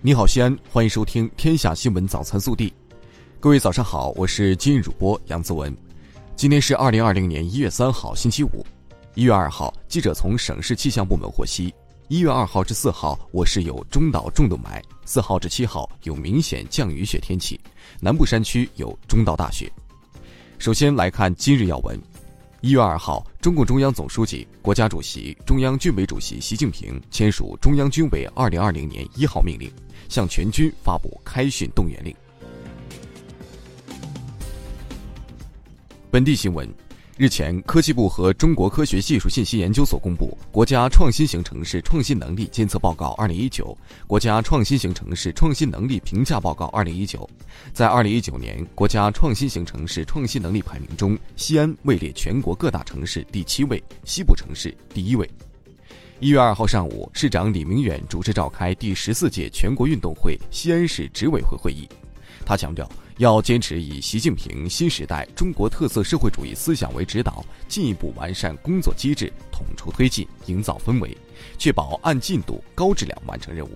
你好，西安，欢迎收听《天下新闻早餐速递》。各位早上好，我是今日主播杨子文。今天是二零二零年一月三号，星期五。一月二号，记者从省市气象部门获悉，一月二号至四号，我市有中到重度霾；四号至七号有明显降雨雪天气，南部山区有中到大雪。首先来看今日要闻。一月二号，中共中央总书记、国家主席、中央军委主席习近平签署《中央军委二零二零年一号命令》，向全军发布开训动员令。本地新闻。日前，科技部和中国科学技术信息研究所公布《国家创新型城市创新能力监测报告（二零一九）》、《国家创新型城市创新能力评价报告（二零一九）》。在二零一九年国家创新型城市创新能力排名中，西安位列全国各大城市第七位，西部城市第一位。一月二号上午，市长李明远主持召开第十四届全国运动会西安市执委会会议，他强调。要坚持以习近平新时代中国特色社会主义思想为指导，进一步完善工作机制，统筹推进，营造氛围，确保按进度、高质量完成任务。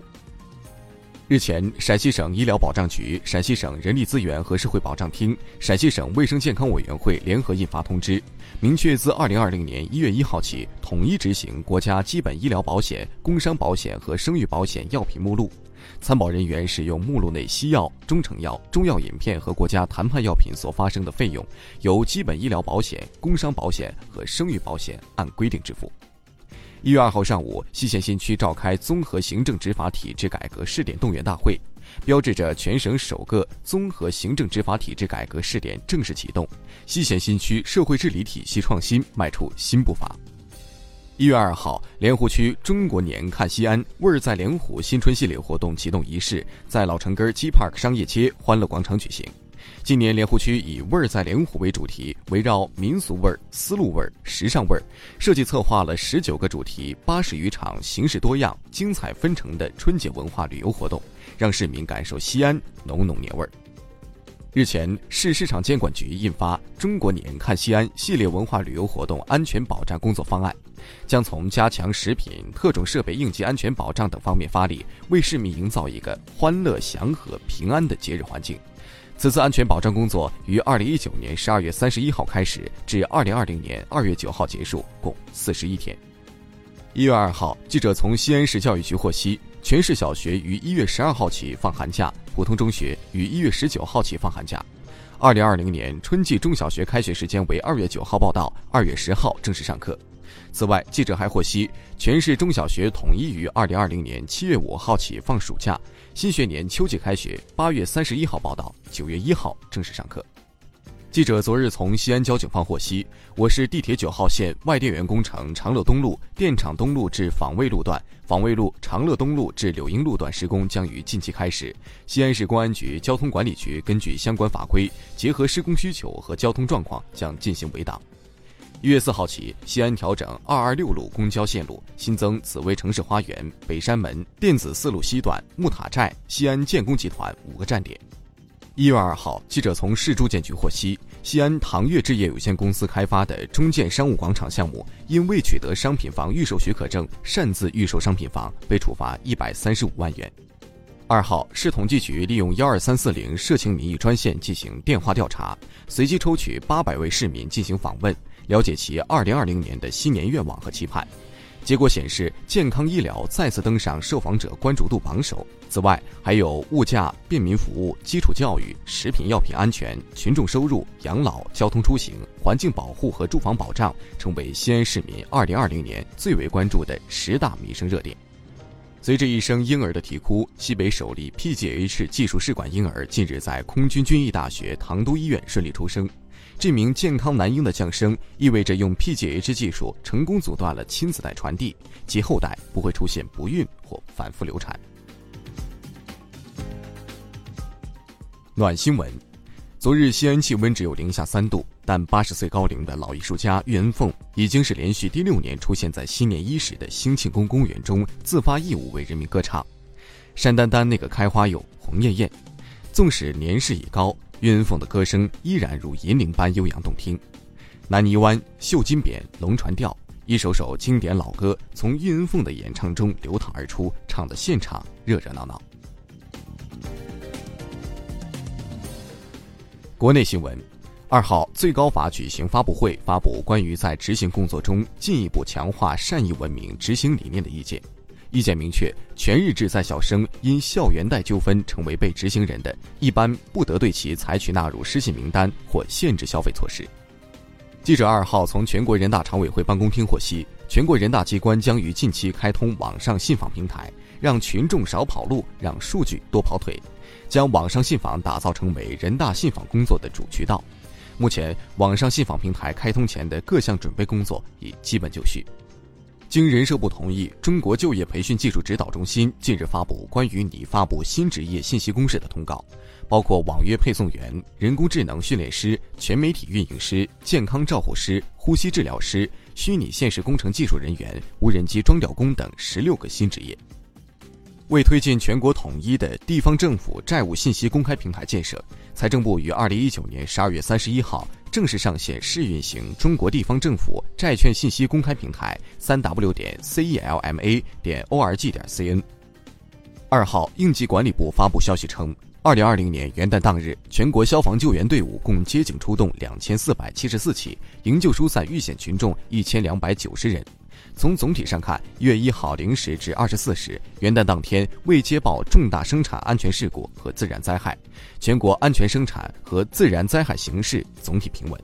日前，陕西省医疗保障局、陕西省人力资源和社会保障厅、陕西省卫生健康委员会联合印发通知，明确自二零二零年一月一号起，统一执行国家基本医疗保险、工伤保险和生育保险药品目录。参保人员使用目录内西药、中成药、中药饮片和国家谈判药品所发生的费用，由基本医疗保险、工伤保险和生育保险按规定支付。一月二号上午，西咸新区召开综合行政执法体制改革试点动员大会，标志着全省首个综合行政执法体制改革试点正式启动，西咸新区社会治理体系创新迈出新步伐。一月二号，莲湖区“中国年看西安，味儿在莲湖”新春系列活动启动仪式在老城根 G Park 商业街欢乐广场举行。今年莲湖区以“味儿在莲湖”为主题，围绕民俗味儿、丝路味儿、时尚味儿，设计策划了十九个主题、八十余场形式多样、精彩纷呈的春节文化旅游活动，让市民感受西安浓浓年味儿。日前，市市场监管局印发《中国年看西安》系列文化旅游活动安全保障工作方案，将从加强食品、特种设备应急安全保障等方面发力，为市民营造一个欢乐、祥和、平安的节日环境。此次安全保障工作于二零一九年十二月三十一号开始，至二零二零年二月九号结束，共四十一天。一月二号，记者从西安市教育局获悉。全市小学于一月十二号起放寒假，普通中学于一月十九号起放寒假。二零二零年春季中小学开学时间为二月九号报到，二月十号正式上课。此外，记者还获悉，全市中小学统一于二零二零年七月五号起放暑假，新学年秋季开学，八月三十一号报到，九月一号正式上课。记者昨日从西安交警方获悉，我市地铁九号线外电源工程长乐东路电厂东路至坊卫路段、坊卫路长乐东路至柳荫路段施工将于近期开始。西安市公安局交通管理局根据相关法规，结合施工需求和交通状况，将进行围挡。一月四号起，西安调整二二六路公交线路，新增紫薇城市花园、北山门、电子四路西段、木塔寨、西安建工集团五个站点。一月二号，记者从市住建局获悉，西安唐悦置业有限公司开发的中建商务广场项目，因未取得商品房预售许可证，擅自预售商品房，被处罚一百三十五万元。二号，市统计局利用幺二三四零社情民意专线进行电话调查，随机抽取八百位市民进行访问，了解其二零二零年的新年愿望和期盼。结果显示，健康医疗再次登上受访者关注度榜首。此外，还有物价、便民服务、基础教育、食品药品安全、群众收入、养老、交通出行、环境保护和住房保障，成为西安市民二零二零年最为关注的十大民生热点。随着一声婴儿的啼哭，西北首例 PGH 技术试管婴儿近日在空军军医大学唐都医院顺利出生。这名健康男婴的降生，意味着用 PGH 技术成功阻断了亲子代传递，其后代不会出现不孕或反复流产。暖新闻：昨日西安气温只有零下三度，但八十岁高龄的老艺术家岳恩凤已经是连续第六年出现在新年伊始的兴庆宫公园中，自发义务为人民歌唱。山丹丹那个开花有红艳艳，纵使年事已高，岳恩凤的歌声依然如银铃般悠扬动听。南泥湾、绣金匾、龙船调，一首首经典老歌从岳恩凤的演唱中流淌而出，唱的现场热热闹闹。国内新闻。二号，最高法举行发布会，发布关于在执行工作中进一步强化善意文明执行理念的意见。意见明确，全日制在校生因校园贷纠纷成为被执行人的，一般不得对其采取纳入失信名单或限制消费措施。记者二号从全国人大常委会办公厅获悉，全国人大机关将于近期开通网上信访平台，让群众少跑路，让数据多跑腿，将网上信访打造成为人大信访工作的主渠道。目前，网上信访平台开通前的各项准备工作已基本就绪。经人社部同意，中国就业培训技术指导中心近日发布关于拟发布新职业信息公示的通告，包括网约配送员、人工智能训练师、全媒体运营师、健康照护师、呼吸治疗师、虚拟现实工程技术人员、无人机装吊工等十六个新职业。为推进全国统一的地方政府债务信息公开平台建设，财政部于二零一九年十二月三十一号。正式上线试运行中国地方政府债券信息公开平台，三 w 点 celma 点 org 点 cn。二号，应急管理部发布消息称，二零二零年元旦当日，全国消防救援队伍共接警出动两千四百七十四起，营救疏散遇险群众一千两百九十人。从总体上看，一月一号零时至二十四时，元旦当天未接报重大生产安全事故和自然灾害，全国安全生产和自然灾害形势总体平稳。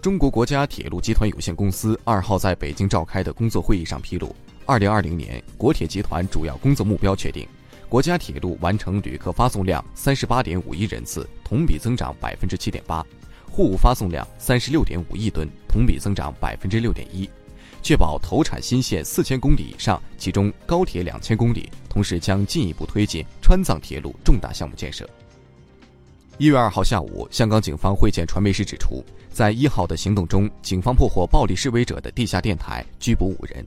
中国国家铁路集团有限公司二号在北京召开的工作会议上披露，二零二零年国铁集团主要工作目标确定，国家铁路完成旅客发送量三十八点五亿人次，同比增长百分之七点八；货物发送量三十六点五亿吨，同比增长百分之六点一。确保投产新线四千公里以上，其中高铁两千公里，同时将进一步推进川藏铁路重大项目建设。一月二号下午，香港警方会见传媒时指出，在一号的行动中，警方破获暴力示威者的地下电台，拘捕五人，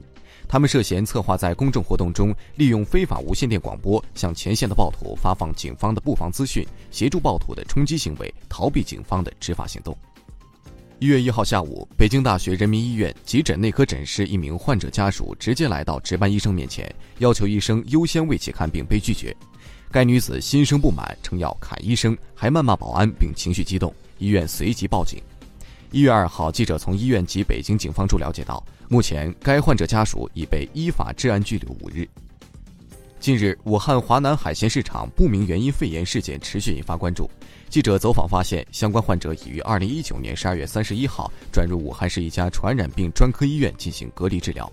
他们涉嫌策划在公众活动中利用非法无线电广播向前线的暴徒发放警方的布防资讯，协助暴徒的冲击行为，逃避警方的执法行动。一月一号下午，北京大学人民医院急诊内科诊室一名患者家属直接来到值班医生面前，要求医生优先为其看病，被拒绝。该女子心生不满，称要砍医生，还谩骂保安，并情绪激动。医院随即报警。一月二号，记者从医院及北京警方处了解到，目前该患者家属已被依法治安拘留五日。近日，武汉华南海鲜市场不明原因肺炎事件持续引发关注。记者走访发现，相关患者已于二零一九年十二月三十一号转入武汉市一家传染病专科医院进行隔离治疗。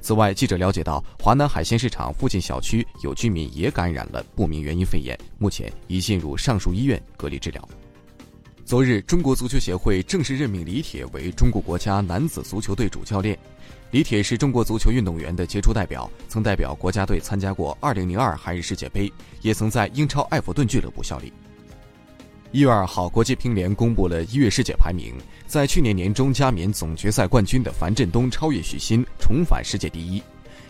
此外，记者了解到，华南海鲜市场附近小区有居民也感染了不明原因肺炎，目前已进入上述医院隔离治疗。昨日，中国足球协会正式任命李铁为中国国家男子足球队主教练。李铁是中国足球运动员的杰出代表，曾代表国家队参加过2002韩日世界杯，也曾在英超埃弗顿俱乐部效力。一月二号，国际乒联公布了一月世界排名，在去年年中加冕总决赛冠军的樊振东超越许昕，重返世界第一。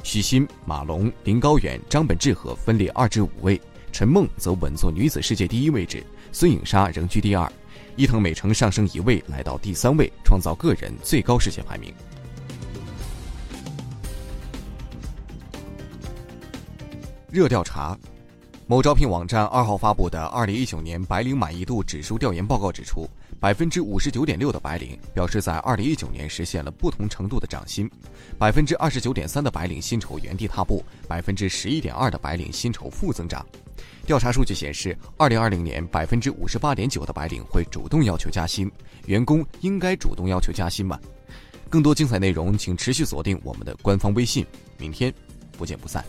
许昕、马龙、林高远、张本智和分列二至五位，陈梦则稳坐女子世界第一位置，孙颖莎仍居第二。伊藤美诚上升一位，来到第三位，创造个人最高世界排名。热调查，某招聘网站二号发布的二零一九年白领满意度指数调研报告指出，百分之五十九点六的白领表示在二零一九年实现了不同程度的涨薪，百分之二十九点三的白领薪酬原地踏步，百分之十一点二的白领薪酬负增长。调查数据显示，二零二零年百分之五十八点九的白领会主动要求加薪。员工应该主动要求加薪吗？更多精彩内容，请持续锁定我们的官方微信。明天不见不散。